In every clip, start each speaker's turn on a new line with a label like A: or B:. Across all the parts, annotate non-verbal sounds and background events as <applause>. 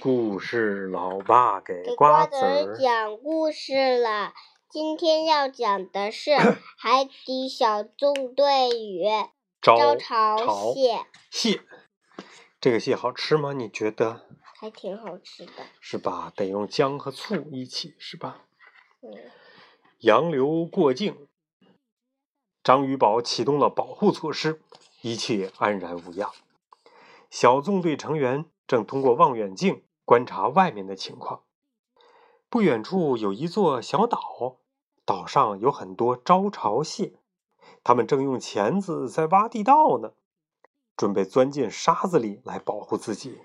A: 故事，老爸给
B: 给
A: 瓜
B: 子。讲故事了。今天要讲的是 <coughs>《海底小纵队与
A: 招
B: 潮蟹》，
A: 蟹，这个蟹好吃吗？你觉得
B: 还挺好吃的。
A: 是吧？得用姜和醋一起，是吧？
B: 嗯，
A: 洋流过境，章鱼堡启动了保护措施，一切安然无恙。小纵队成员正通过望远镜观察外面的情况。不远处有一座小岛，岛上有很多招潮蟹，它们正用钳子在挖地道呢，准备钻进沙子里来保护自己。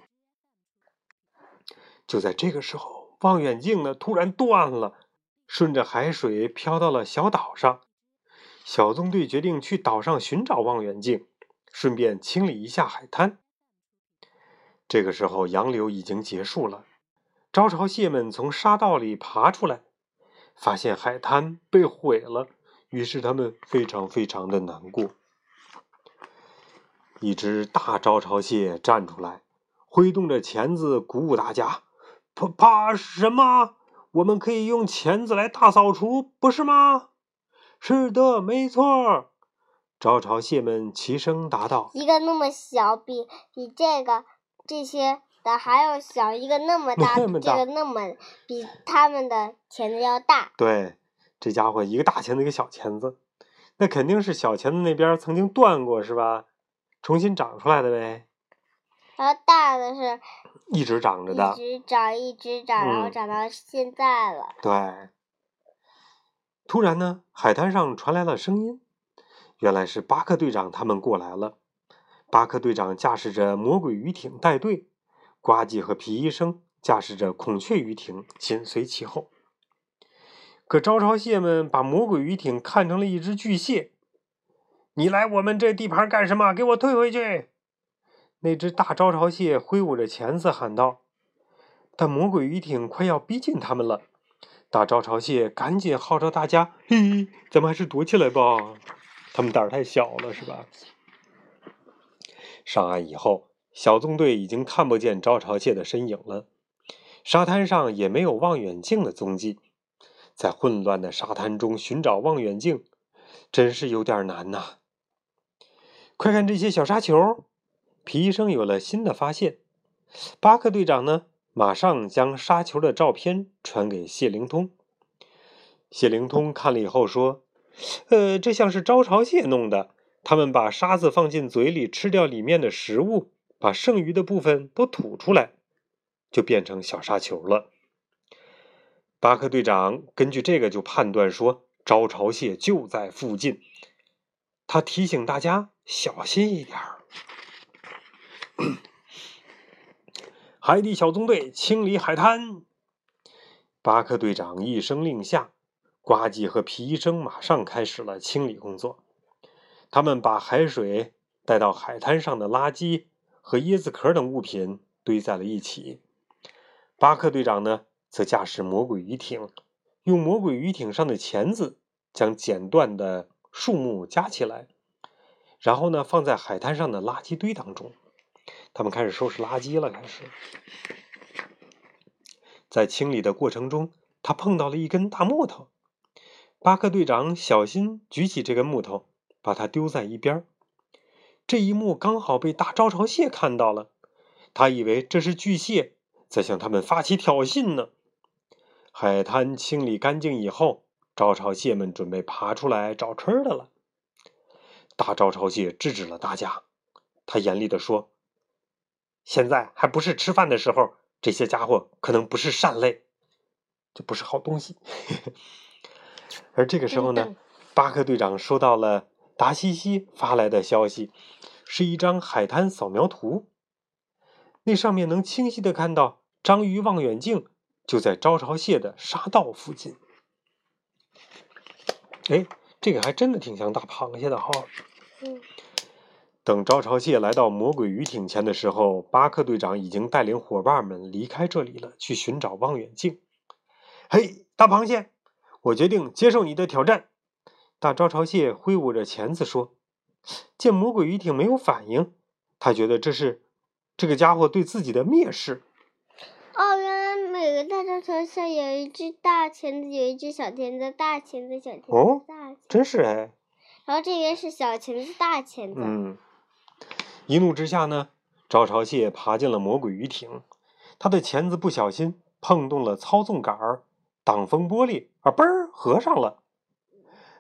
A: 就在这个时候，望远镜呢突然断了。顺着海水飘到了小岛上，小纵队决定去岛上寻找望远镜，顺便清理一下海滩。这个时候，洋流已经结束了，招潮蟹们从沙道里爬出来，发现海滩被毁了，于是他们非常非常的难过。一只大招潮蟹站出来，挥动着钳子鼓舞大家：“怕怕什么？”我们可以用钳子来大扫除，不是吗？是的，没错。招潮蟹们齐声答道：“
B: 一个那么小，比比这个这些的还要小；一个那么 <laughs> 大，
A: 那么大
B: 这个那么比他们的钳子要大。
A: 对，这家伙一个大钳子，一个小钳子，那肯定是小钳子那边曾经断过，是吧？重新长出来的呗。
B: 然后大的是
A: 一直长着的，
B: 一直长，一直长，然后
A: 嗯
B: 长到现在了。
A: 对。突然呢，海滩上传来了声音，原来是巴克队长他们过来了。巴克队长驾驶着魔鬼鱼艇带队，呱唧和皮医生驾驶着孔雀鱼艇紧随其后。可招潮蟹们把魔鬼鱼艇看成了一只巨蟹，你来我们这地盘干什么？给我退回去！那只大招潮蟹挥舞着钳子喊道：“但魔鬼鱼艇快要逼近他们了。”大招潮蟹赶紧号召大家：“嘿，咱们还是躲起来吧，他们胆儿太小了，是吧？”上岸以后，小纵队已经看不见招潮蟹的身影了，沙滩上也没有望远镜的踪迹。在混乱的沙滩中寻找望远镜，真是有点难呐、快看这些小沙球！皮医生有了新的发现。巴克队长呢，马上将沙球的照片传给谢灵通。谢灵通看了以后说：“呃，这像是招潮蟹弄的。他们把沙子放进嘴里，吃掉里面的食物，把剩余的部分都吐出来，就变成小沙球了。”巴克队长根据这个就判断说，招潮蟹就在附近。他提醒大家小心一点儿。<coughs> 海底小纵队清理海滩。巴克队长一声令下，呱唧和皮医生马上开始了清理工作。他们把海水带到海滩上的垃圾和椰子壳等物品堆在了一起。巴克队长呢，则驾驶魔鬼鱼艇，用魔鬼鱼艇上的钳子将剪断的树木夹起来，然后呢，放在海滩上的垃圾堆当中。他们开始收拾垃圾了。开始，在清理的过程中，他碰到了一根大木头。巴克队长小心举起这根木头，把它丢在一边。这一幕刚好被大招潮蟹看到了，他以为这是巨蟹在向他们发起挑衅呢。海滩清理干净以后，招潮蟹们准备爬出来找吃的了。大招潮蟹制止了大家，他严厉地说：“现在还不是吃饭的时候，这些家伙可能不是善类，这不是好东西。<laughs> ”而这个时候呢巴克队长收到了达西西发来的消息，是一张海滩扫描图。那上面能清晰的看到章鱼望远镜就在招潮蟹的沙道附近。哎，这个还真的挺像大螃蟹的哈。
B: 嗯，
A: 等招潮蟹来到魔鬼鱼艇前的时候，巴克队长已经带领伙伴们离开这里了，去寻找望远镜。嘿，大螃蟹，我决定接受你的挑战。大招潮蟹挥舞着钳子说：“见魔鬼鱼艇没有反应，他觉得这是这个家伙对自己的蔑视。
B: 哦，原来每个大招潮蟹，有一只大钳子，有一只小钳子，大钳子、小钳子、
A: 哦
B: 大。
A: 真是哎。
B: 然后这边是小钳子、大钳子。
A: 嗯，一怒之下呢，招潮蟹爬进了魔鬼鱼艇，它的钳子不小心碰动了操纵杆儿，挡风玻璃，啊，嘣儿合上了。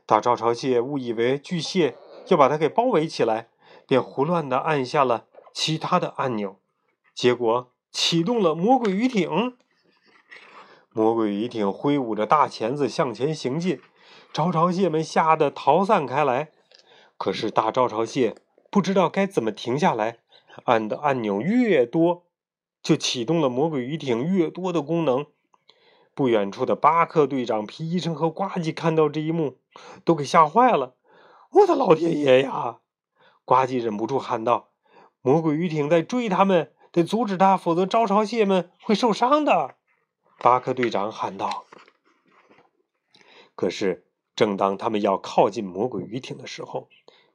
A: 大招潮蟹误以为巨蟹要把它给包围起来，便胡乱地按下了其他的按钮，结果启动了魔鬼鱼艇。魔鬼鱼艇挥舞着大钳子向前行进，招潮蟹们吓得逃散开来。可是大招潮蟹不知道该怎么停下来，按的按钮越多，就启动了魔鬼鱼艇越多的功能。不远处的巴克队长、皮医生和呱唧看到这一幕，都给吓坏了。我的老天爷呀！呱唧忍不住喊道：“魔鬼鱼艇在追他们，得阻止他，否则招潮蟹们会受伤的。”巴克队长喊道。可是，正当他们要靠近魔鬼鱼艇的时候，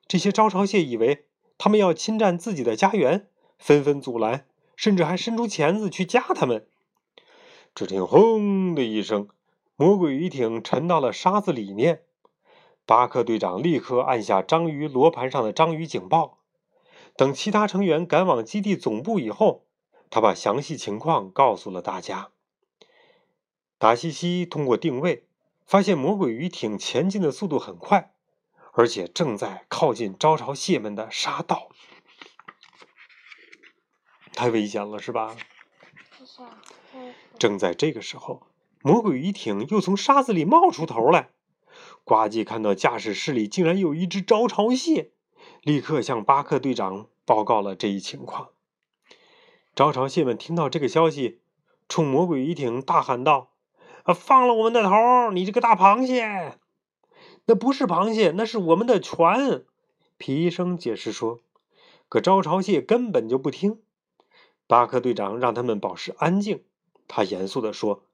A: 这些招潮蟹以为他们要侵占自己的家园，纷纷阻拦，甚至还伸出钳子去夹他们。只听“轰”的一声，魔鬼鱼艇沉到了沙子里面。巴克队长立刻按下章鱼罗盘上的章鱼警报。等其他成员赶往基地总部以后，他把详细情况告诉了大家。达西西通过定位，发现魔鬼鱼艇前进的速度很快，而且正在靠近招潮蟹们的沙道。太危险了，是吧？
B: 是啊，
A: 正在这个时候，魔鬼鱼艇又从沙子里冒出头来。呱唧看到驾驶室里竟然有一只招潮蟹，立刻向巴克队长报告了这一情况。招潮蟹们听到这个消息，冲魔鬼鱼艇大喊道：“啊，放了我们的头！你这个大螃蟹！”那不是螃蟹，那是我们的船。皮医生解释说。可招潮蟹根本就不听。巴克队长让他们保持安静。他严肃地说：“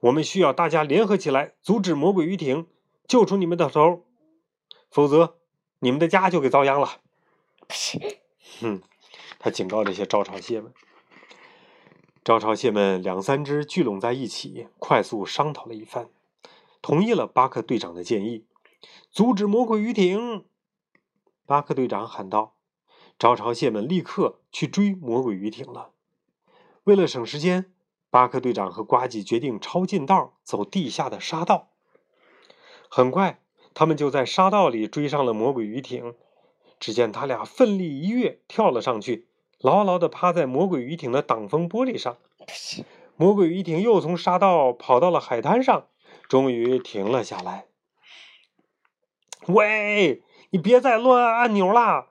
A: 我们需要大家联合起来，阻止魔鬼鱼艇，救出你们的头，否则你们的家就给遭殃了。<laughs> ”哼，他警告这些招潮蟹们。招潮蟹们两三只聚拢在一起，快速商讨了一番，同意了巴克队长的建议，阻止魔鬼鱼艇。巴克队长喊道：“招潮蟹们立刻去追魔鬼鱼艇了。”为了省时间，巴克队长和呱唧决定抄近道，走地下的沙道。很快，他们就在沙道里追上了魔鬼鱼艇。只见他俩奋力一跃，跳了上去，牢牢地趴在魔鬼鱼艇的挡风玻璃上。<laughs> 魔鬼鱼艇又从沙道跑到了海滩上，终于停了下来。喂，你别再乱按按钮啦！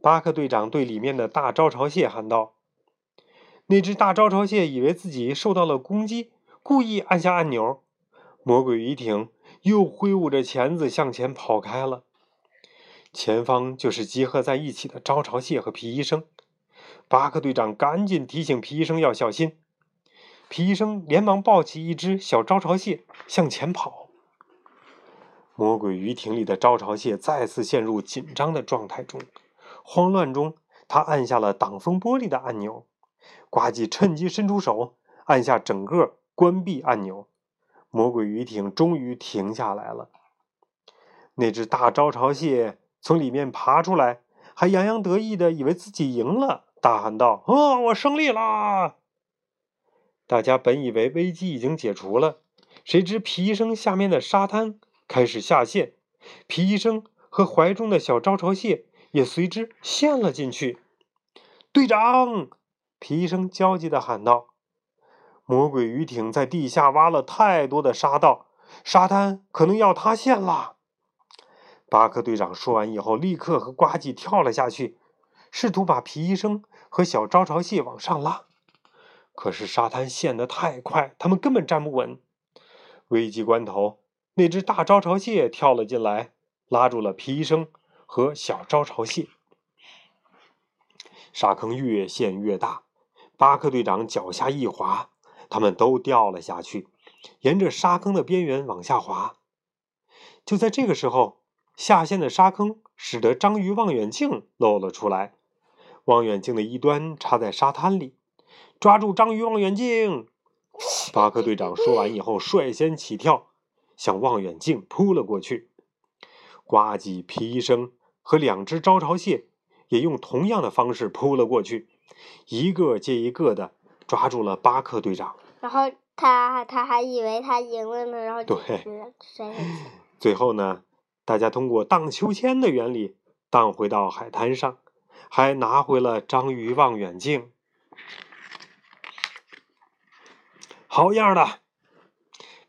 A: 巴克队长对里面的大招潮蟹喊道。那只大招潮蟹以为自己受到了攻击，故意按下按钮。魔鬼鱼艇又挥舞着钳子向前跑开了。前方就是集合在一起的招潮蟹和皮医生。巴克队长赶紧提醒皮医生要小心。皮医生连忙抱起一只小招潮蟹向前跑。魔鬼鱼艇里的招潮蟹再次陷入紧张的状态中，慌乱中，他按下了挡风玻璃的按钮。呱唧趁机伸出手，按下整个关闭按钮。魔鬼鱼艇终于停下来了。那只大招潮蟹从里面爬出来，还洋洋得意的以为自己赢了，大喊道：“哦，我胜利啦！”大家本以为危机已经解除了，谁知皮医生下面的沙滩开始下陷，皮医生和怀中的小招潮蟹也随之陷了进去。队长！皮医生焦急地喊道：“魔鬼鱼艇在地下挖了太多的沙道，沙滩可能要塌陷了。”巴克队长说完以后，立刻和呱唧跳了下去，试图把皮医生和小招潮蟹往上拉。可是沙滩陷得太快，他们根本站不稳。危急关头，那只大招潮蟹跳了进来，拉住了皮医生和小招潮蟹。沙坑越陷越大。巴克队长脚下一滑，他们都掉了下去，沿着沙坑的边缘往下滑。就在这个时候，下陷的沙坑使得章鱼望远镜露了出来，望远镜的一端插在沙滩里。抓住章鱼望远镜！巴克队长说完以后，率先起跳，向望远镜扑了过去。呱唧、皮医生和两只招潮蟹也用同样的方式扑了过去，一个接一个的抓住了巴克队长。
B: 然后他他还以为他赢了呢，然后就
A: 对
B: 摔下去。
A: 最后呢，大家通过荡秋千的原理荡回到海滩上，还拿回了章鱼望远镜。好样的！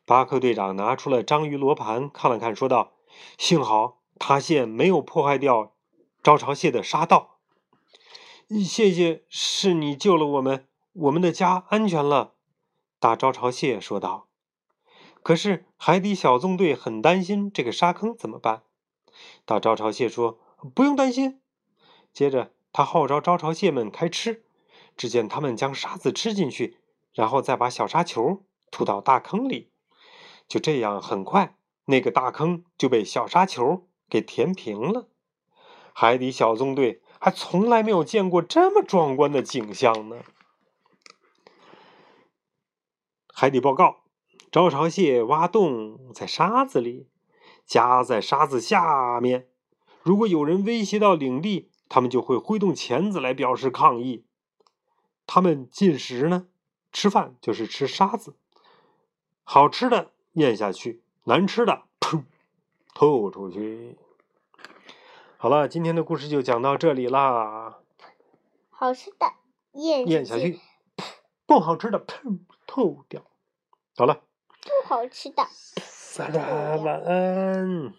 A: 巴克队长拿出了章鱼罗盘，看了看，说道：“幸好塌陷没有破坏掉招潮蟹的沙道。谢谢，是你救了我们，我们的家安全了。”大招潮蟹说道。可是海底小纵队很担心这个沙坑怎么办。大招潮蟹说：“不用担心。”接着他号召招潮蟹们开吃。只见他们将沙子吃进去，然后再把小沙球吐到大坑里。就这样，很快那个大坑就被小沙球给填平了。海底小纵队还从来没有见过这么壮观的景象呢。海底报告。招潮蟹挖洞在沙子里，夹在沙子下面。如果有人威胁到领地，他们就会挥动钳子来表示抗议。他们进食呢，吃饭就是吃沙子，好吃的咽下去，难吃的噗吐出去。好了，今天的故事就讲到这里啦。
B: 好吃的咽
A: 咽下去，不好吃的噗吐掉。好了。
B: 不好吃的。
A: 大家晚安。